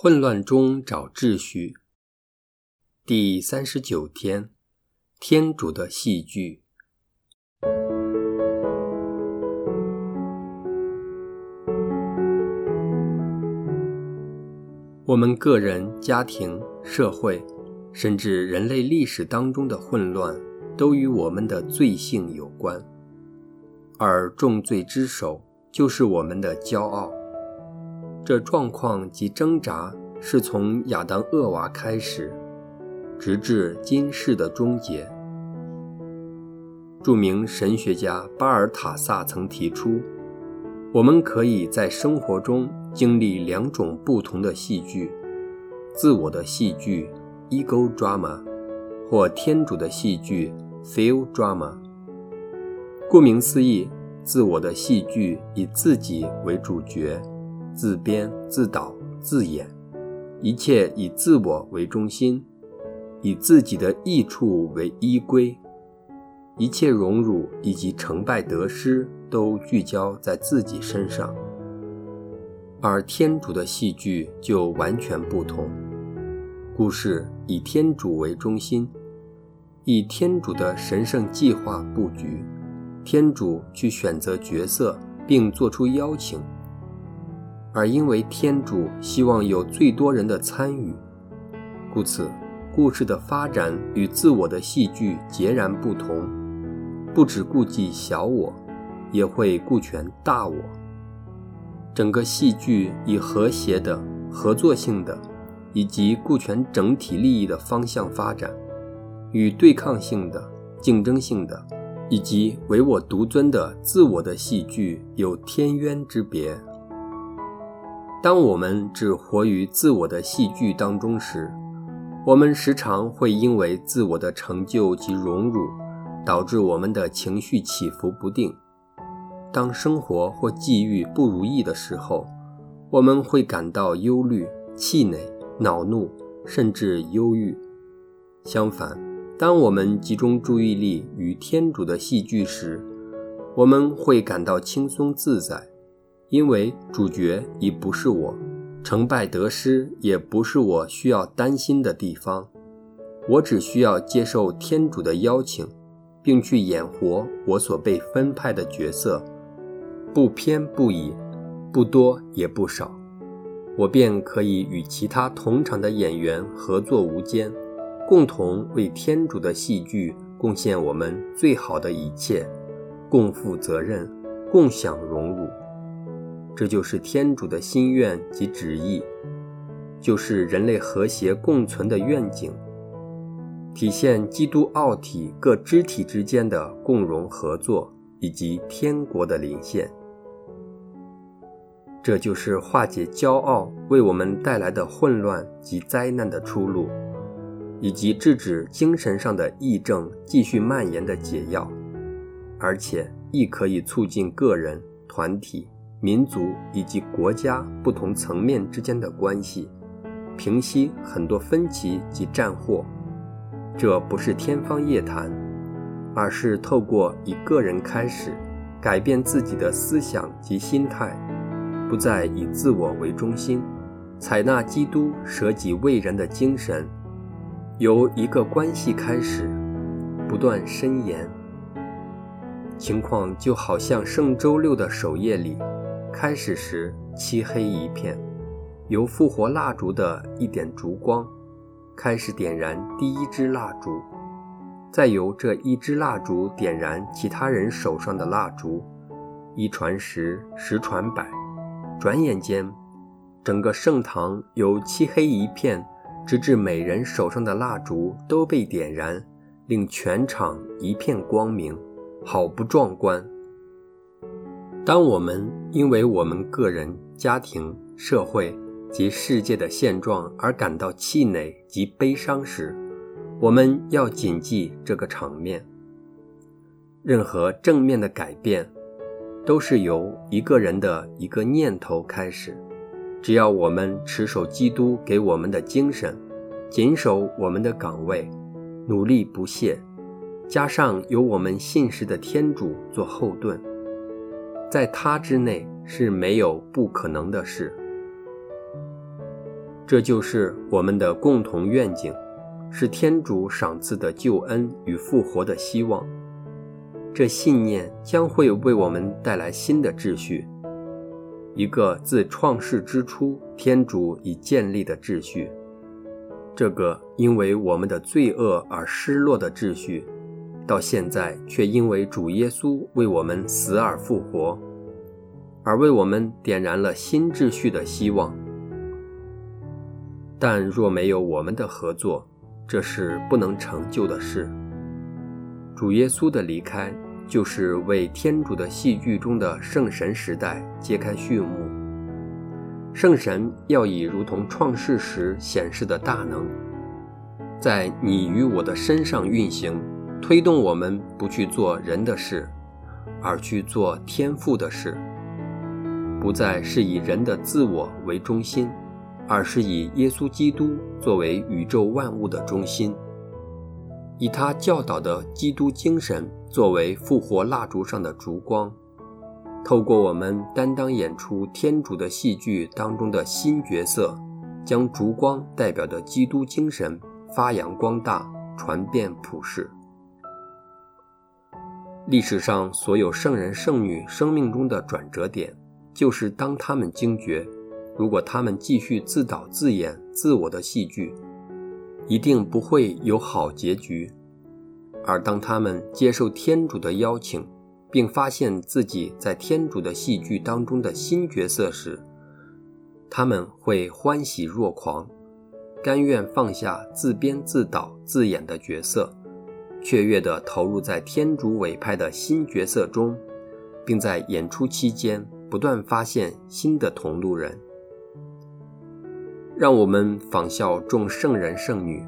混乱中找秩序。第三十九天，天主的戏剧。我们个人、家庭、社会，甚至人类历史当中的混乱，都与我们的罪性有关，而重罪之首就是我们的骄傲。这状况及挣扎是从亚当、厄娃开始，直至今世的终结。著名神学家巴尔塔萨曾提出，我们可以在生活中经历两种不同的戏剧：自我的戏剧 （ego drama） 或天主的戏剧 （theo drama）。顾名思义，自我的戏剧以自己为主角。自编自导自演，一切以自我为中心，以自己的益处为依归，一切荣辱以及成败得失都聚焦在自己身上。而天主的戏剧就完全不同，故事以天主为中心，以天主的神圣计划布局，天主去选择角色并做出邀请。而因为天主希望有最多人的参与，故此，故事的发展与自我的戏剧截然不同，不只顾及小我，也会顾全大我。整个戏剧以和谐的、合作性的，以及顾全整体利益的方向发展，与对抗性的、竞争性的，以及唯我独尊的自我的戏剧有天渊之别。当我们只活于自我的戏剧当中时，我们时常会因为自我的成就及荣辱，导致我们的情绪起伏不定。当生活或际遇不如意的时候，我们会感到忧虑、气馁、恼怒，甚至忧郁。相反，当我们集中注意力于天主的戏剧时，我们会感到轻松自在。因为主角已不是我，成败得失也不是我需要担心的地方，我只需要接受天主的邀请，并去演活我所被分派的角色，不偏不倚，不多也不少，我便可以与其他同场的演员合作无间，共同为天主的戏剧贡献我们最好的一切，共负责任，共享荣辱。这就是天主的心愿及旨意，就是人类和谐共存的愿景，体现基督奥体各肢体之间的共荣合作，以及天国的临现。这就是化解骄傲为我们带来的混乱及灾难的出路，以及制止精神上的疫症继续蔓延的解药，而且亦可以促进个人、团体。民族以及国家不同层面之间的关系，平息很多分歧及战祸。这不是天方夜谭，而是透过以个人开始，改变自己的思想及心态，不再以自我为中心，采纳基督舍己为人的精神，由一个关系开始，不断伸延。情况就好像圣周六的守夜里。开始时漆黑一片，由复活蜡烛的一点烛光开始点燃第一支蜡烛，再由这一支蜡烛点燃其他人手上的蜡烛，一传十，十传百，转眼间，整个圣堂由漆黑一片，直至每人手上的蜡烛都被点燃，令全场一片光明，好不壮观。当我们因为我们个人、家庭、社会及世界的现状而感到气馁及悲伤时，我们要谨记这个场面。任何正面的改变，都是由一个人的一个念头开始。只要我们持守基督给我们的精神，谨守我们的岗位，努力不懈，加上有我们信实的天主做后盾。在他之内是没有不可能的事。这就是我们的共同愿景，是天主赏赐的救恩与复活的希望。这信念将会为我们带来新的秩序，一个自创世之初天主已建立的秩序。这个因为我们的罪恶而失落的秩序，到现在却因为主耶稣为我们死而复活，而为我们点燃了新秩序的希望。但若没有我们的合作，这是不能成就的事。主耶稣的离开，就是为天主的戏剧中的圣神时代揭开序幕。圣神要以如同创世时显示的大能，在你与我的身上运行，推动我们不去做人的事，而去做天赋的事，不再是以人的自我为中心。而是以耶稣基督作为宇宙万物的中心，以他教导的基督精神作为复活蜡烛上的烛光，透过我们担当演出天主的戏剧当中的新角色，将烛光代表的基督精神发扬光大，传遍普世。历史上所有圣人圣女生命中的转折点，就是当他们惊觉。如果他们继续自导自演自我的戏剧，一定不会有好结局；而当他们接受天主的邀请，并发现自己在天主的戏剧当中的新角色时，他们会欢喜若狂，甘愿放下自编自导自演的角色，雀跃地投入在天主委派的新角色中，并在演出期间不断发现新的同路人。让我们仿效众圣人圣女，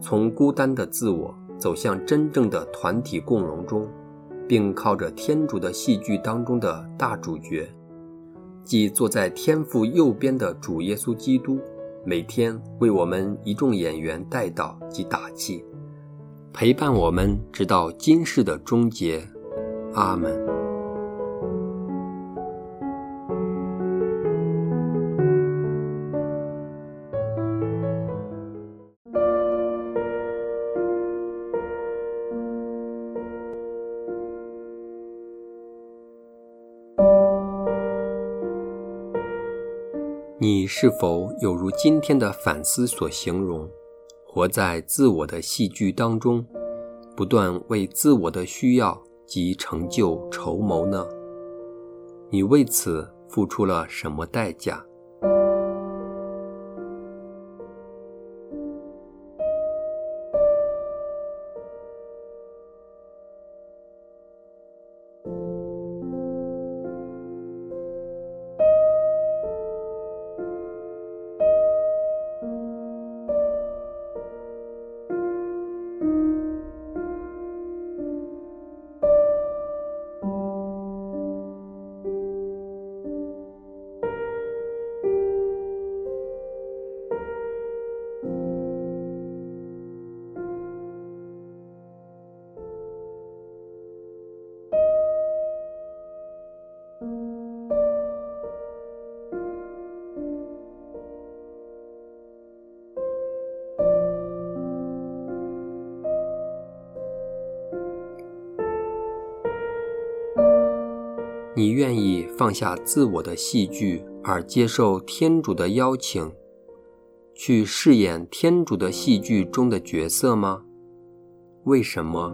从孤单的自我走向真正的团体共荣中，并靠着天主的戏剧当中的大主角，即坐在天父右边的主耶稣基督，每天为我们一众演员带祷及打气，陪伴我们直到今世的终结。阿门。你是否有如今天的反思所形容，活在自我的戏剧当中，不断为自我的需要及成就筹谋呢？你为此付出了什么代价？你愿意放下自我的戏剧，而接受天主的邀请，去饰演天主的戏剧中的角色吗？为什么？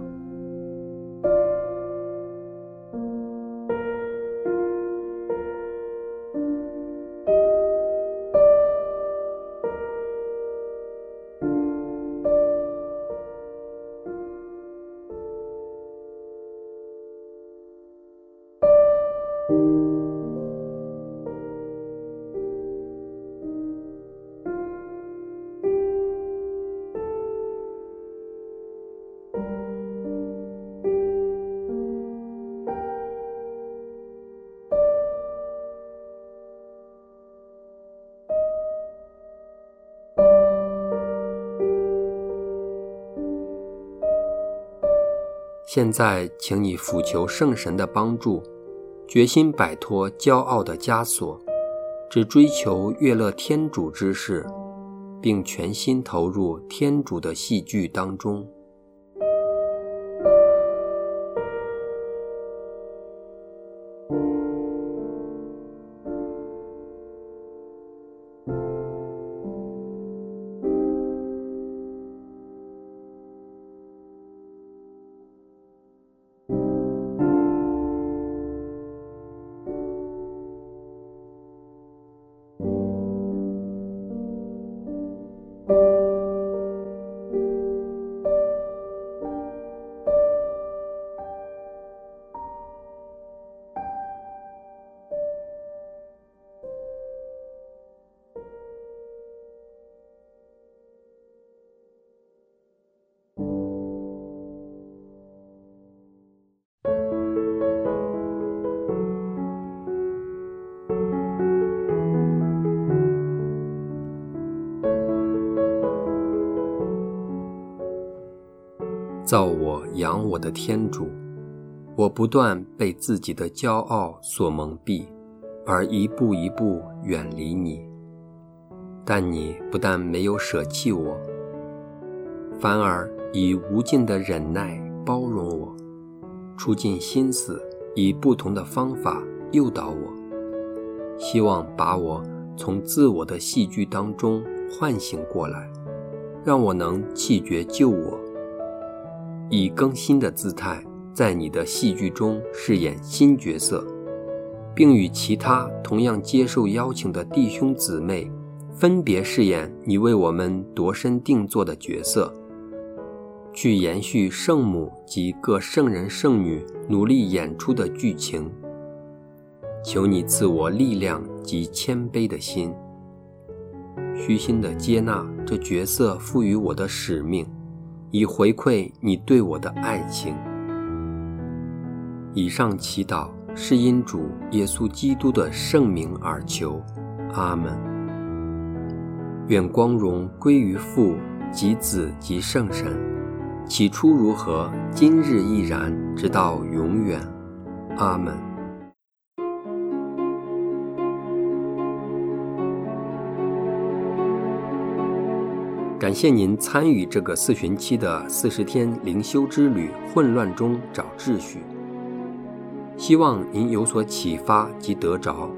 现在，请你俯求圣神的帮助，决心摆脱骄傲的枷锁，只追求悦乐天主之事，并全心投入天主的戏剧当中。造我养我的天主，我不断被自己的骄傲所蒙蔽，而一步一步远离你。但你不但没有舍弃我，反而以无尽的忍耐包容我，出尽心思以不同的方法诱导我，希望把我从自我的戏剧当中唤醒过来，让我能弃绝救我。以更新的姿态，在你的戏剧中饰演新角色，并与其他同样接受邀请的弟兄姊妹，分别饰演你为我们度身定做的角色，去延续圣母及各圣人圣女努力演出的剧情。求你赐我力量及谦卑的心，虚心地接纳这角色赋予我的使命。以回馈你对我的爱情。以上祈祷是因主耶稣基督的圣名而求，阿门。愿光荣归于父及子及圣神，起初如何，今日亦然，直到永远，阿门。感谢您参与这个四旬期的四十天灵修之旅，混乱中找秩序。希望您有所启发及得着。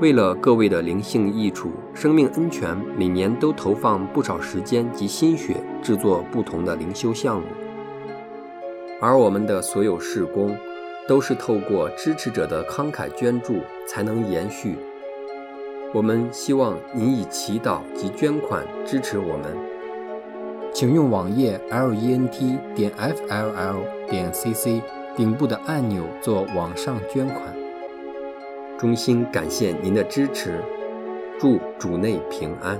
为了各位的灵性益处，生命恩泉每年都投放不少时间及心血制作不同的灵修项目，而我们的所有事工都是透过支持者的慷慨捐助才能延续。我们希望您以祈祷及捐款支持我们，请用网页 lent 点 fll 点 cc 顶部的按钮做网上捐款。衷心感谢您的支持，祝主内平安。